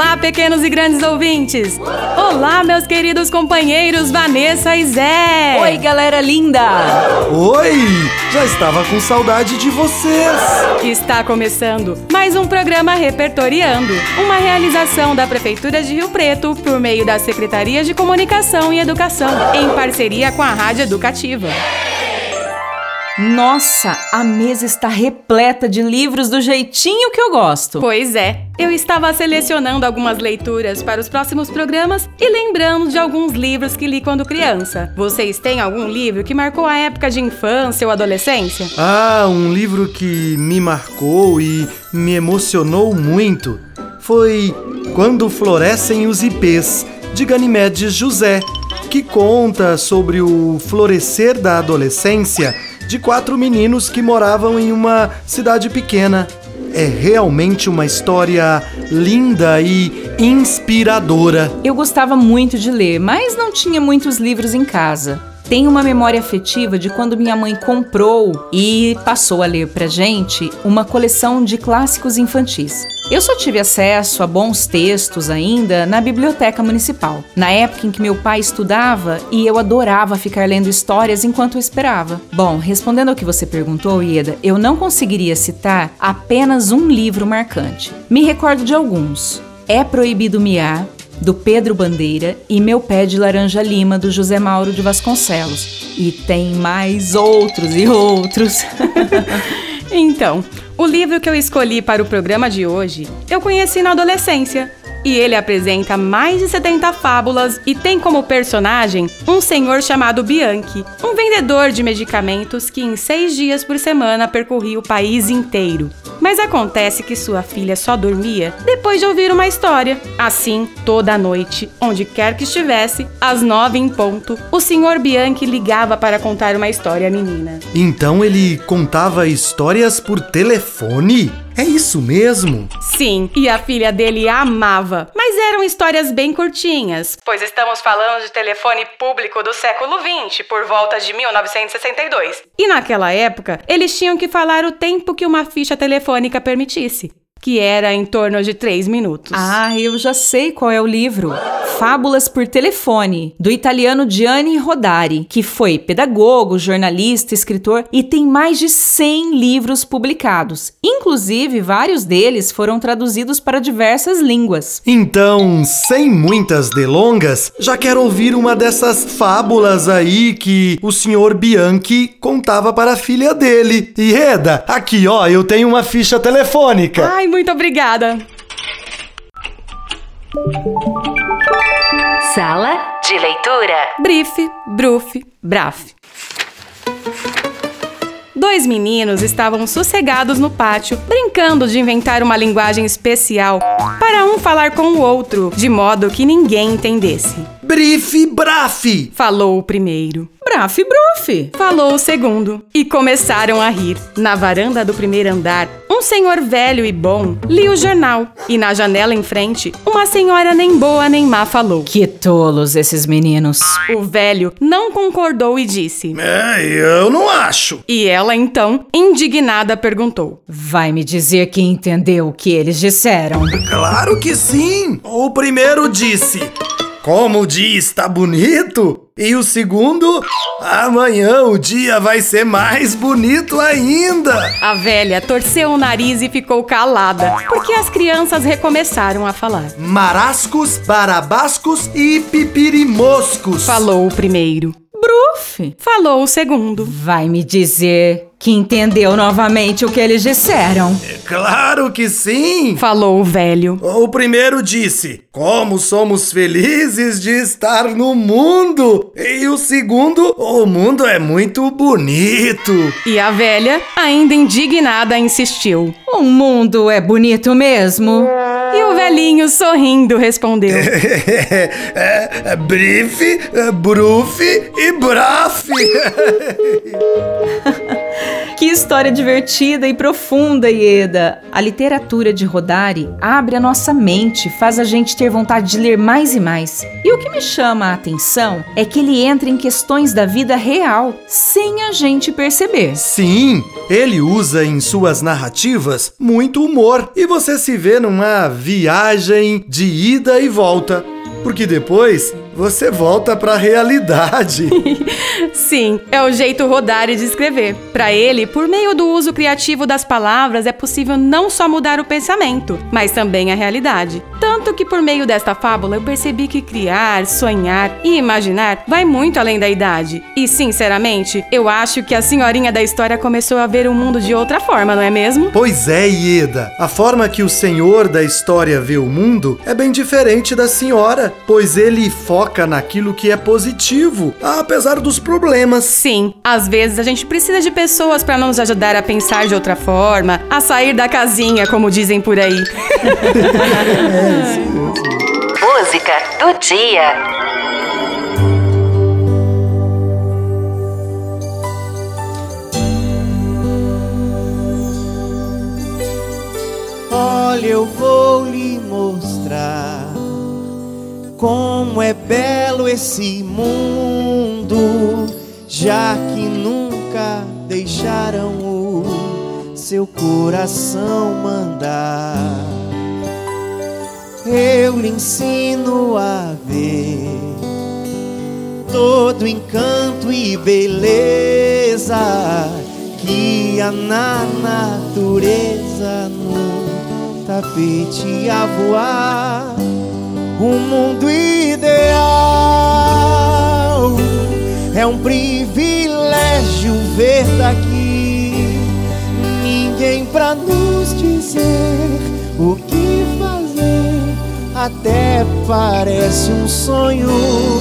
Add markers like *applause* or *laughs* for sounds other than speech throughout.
Olá, pequenos e grandes ouvintes! Olá, meus queridos companheiros Vanessa e Zé! Oi, galera linda! Oi! Já estava com saudade de vocês! Está começando mais um programa Repertoriando, uma realização da Prefeitura de Rio Preto por meio da Secretaria de Comunicação e Educação, em parceria com a Rádio Educativa. Nossa, a mesa está repleta de livros do jeitinho que eu gosto. Pois é, eu estava selecionando algumas leituras para os próximos programas e lembrando de alguns livros que li quando criança. Vocês têm algum livro que marcou a época de infância ou adolescência? Ah, um livro que me marcou e me emocionou muito foi Quando Florescem os Ipês, de Ganimedes José, que conta sobre o florescer da adolescência de quatro meninos que moravam em uma cidade pequena. É realmente uma história linda e inspiradora. Eu gostava muito de ler, mas não tinha muitos livros em casa. Tenho uma memória afetiva de quando minha mãe comprou e passou a ler pra gente uma coleção de clássicos infantis. Eu só tive acesso a bons textos ainda na biblioteca municipal, na época em que meu pai estudava e eu adorava ficar lendo histórias enquanto eu esperava. Bom, respondendo ao que você perguntou, Ieda, eu não conseguiria citar apenas um livro marcante. Me recordo de alguns. É Proibido Miar, do Pedro Bandeira, e Meu Pé de Laranja Lima, do José Mauro de Vasconcelos. E tem mais outros e outros. *laughs* então, o livro que eu escolhi para o programa de hoje eu conheci na adolescência. E ele apresenta mais de 70 fábulas e tem como personagem um senhor chamado Bianchi, um vendedor de medicamentos que em seis dias por semana percorria o país inteiro. Mas acontece que sua filha só dormia depois de ouvir uma história. Assim, toda noite, onde quer que estivesse, às nove em ponto, o senhor Bianchi ligava para contar uma história à menina. Então ele contava histórias por telefone? É isso mesmo? Sim, e a filha dele amava. Eram histórias bem curtinhas, pois estamos falando de telefone público do século XX, por volta de 1962. E naquela época, eles tinham que falar o tempo que uma ficha telefônica permitisse que era em torno de três minutos. Ah, eu já sei qual é o livro. Fábulas por Telefone, do italiano Gianni Rodari, que foi pedagogo, jornalista, escritor e tem mais de 100 livros publicados. Inclusive, vários deles foram traduzidos para diversas línguas. Então, sem muitas delongas, já quero ouvir uma dessas fábulas aí que o senhor Bianchi contava para a filha dele. E Reda, aqui ó, eu tenho uma ficha telefônica. Ai, muito obrigada. Sala de leitura. Brief, bruf, braf. Dois meninos estavam sossegados no pátio, brincando de inventar uma linguagem especial para um falar com o outro, de modo que ninguém entendesse. Brife Braf! Falou o primeiro. Braf Bruf! Falou o segundo. E começaram a rir. Na varanda do primeiro andar, um senhor velho e bom lia o jornal. E na janela em frente, uma senhora nem boa nem má falou. Que tolos esses meninos. O velho não concordou e disse: É, eu não acho. E ela então, indignada, perguntou: Vai me dizer que entendeu o que eles disseram? Claro que sim! O primeiro disse. Como o dia está bonito! E o segundo, amanhã o dia vai ser mais bonito ainda! A velha torceu o nariz e ficou calada, porque as crianças recomeçaram a falar. Marascos, barabascos e pipirimoscos! Falou o primeiro. Bruf! Falou o segundo. Vai me dizer que entendeu novamente o que eles disseram. Claro que sim! Falou o velho. O primeiro disse: Como somos felizes de estar no mundo! E o segundo: O mundo é muito bonito! E a velha, ainda indignada, insistiu. O mundo é bonito mesmo. E o velhinho, sorrindo, respondeu: *laughs* é, é, Brife, é, Brufe e Brafe! *laughs* Que história divertida e profunda, Ieda! A literatura de Rodari abre a nossa mente, faz a gente ter vontade de ler mais e mais. E o que me chama a atenção é que ele entra em questões da vida real, sem a gente perceber. Sim, ele usa em suas narrativas muito humor e você se vê numa viagem de ida e volta. Porque depois você volta para a realidade. *laughs* Sim, é o jeito Rodari de escrever. Para ele, por meio do uso criativo das palavras, é possível não só mudar o pensamento, mas também a realidade. Tanto que por meio desta fábula eu percebi que criar, sonhar e imaginar vai muito além da idade. E sinceramente, eu acho que a senhorinha da história começou a ver o mundo de outra forma, não é mesmo? Pois é, Ieda. A forma que o senhor da história vê o mundo é bem diferente da senhora, pois ele foca foca naquilo que é positivo, apesar dos problemas. Sim, às vezes a gente precisa de pessoas para nos ajudar a pensar de outra forma, a sair da casinha, como dizem por aí. *laughs* Música do dia. Olha, eu vou lhe mostrar como é belo esse mundo, já que nunca deixaram o seu coração mandar. Eu lhe ensino a ver todo encanto e beleza que há na natureza no tapete a voar um mundo ideal. É um privilégio ver daqui ninguém pra nos dizer o que fazer. Até parece um sonho.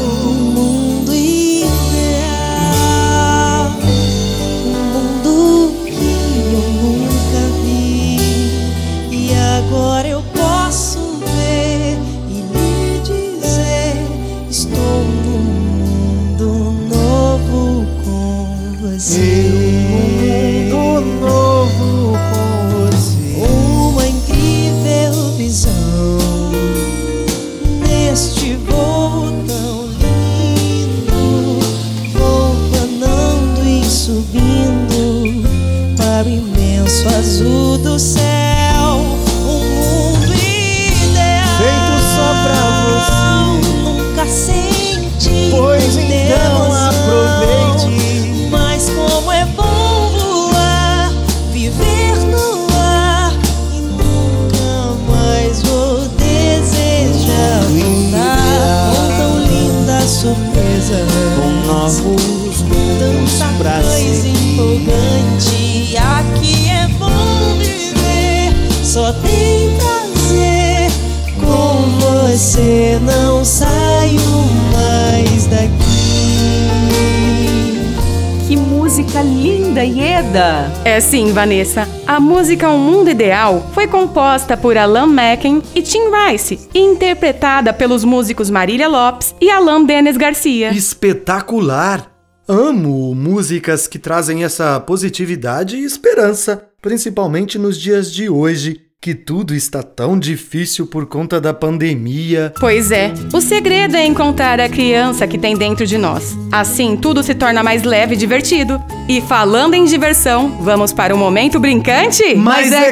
Um Com linda, Ieda! É sim, Vanessa. A música Um Mundo Ideal foi composta por Alan Macken e Tim Rice e interpretada pelos músicos Marília Lopes e Alan Denis Garcia. Espetacular! Amo músicas que trazem essa positividade e esperança, principalmente nos dias de hoje, que tudo está tão difícil por conta da pandemia. Pois é, o segredo é encontrar a criança que tem dentro de nós. Assim, tudo se torna mais leve e divertido. E falando em diversão, vamos para o momento brincante? é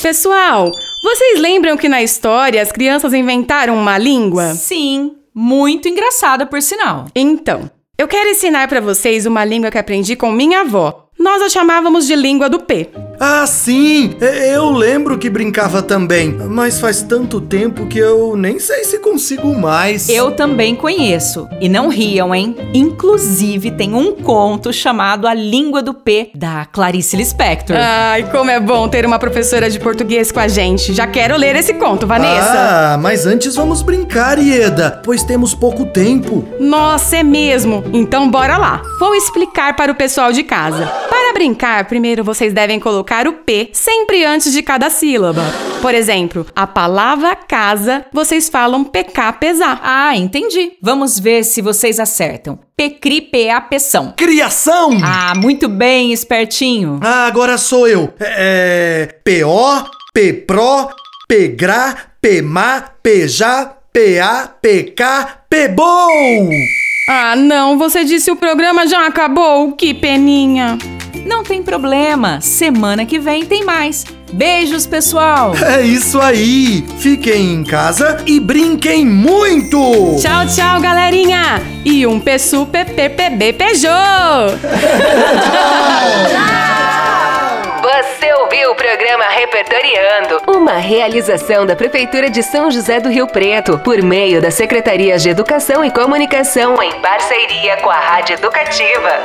Pessoal, vocês lembram que na história as crianças inventaram uma língua? Sim, muito engraçada por sinal. Então, eu quero ensinar para vocês uma língua que aprendi com minha avó. Nós a chamávamos de língua do P. Ah, sim! Eu lembro que brincava também, mas faz tanto tempo que eu nem sei se consigo mais. Eu também conheço. E não riam, hein? Inclusive, tem um conto chamado A Língua do P, da Clarice Lispector. Ai, como é bom ter uma professora de português com a gente. Já quero ler esse conto, Vanessa. Ah, mas antes vamos brincar, Ieda, pois temos pouco tempo. Nossa, é mesmo? Então bora lá. Vou explicar para o pessoal de casa. Para Para brincar, primeiro vocês devem colocar o P sempre antes de cada sílaba. Por exemplo, a palavra casa, vocês falam PK pesar. Ah, entendi. Vamos ver se vocês acertam. Pecri, PA, peção. Criação! Ah, muito bem, espertinho. Ah, agora sou eu. É. PO, PPRO, PGRA, PMA, PJA, PA, PK, PBOL! Ah, não, você disse o programa já acabou. Que peninha. Não tem problema. Semana que vem tem mais. Beijos, pessoal. É isso aí! Fiquem em casa e brinquem muito! Tchau, tchau, galerinha. E um P super PPB Peugeot. Você ouviu o programa Repertoriando, uma realização da Prefeitura de São José do Rio Preto, por meio das Secretarias de Educação e Comunicação, em parceria com a Rádio Educativa.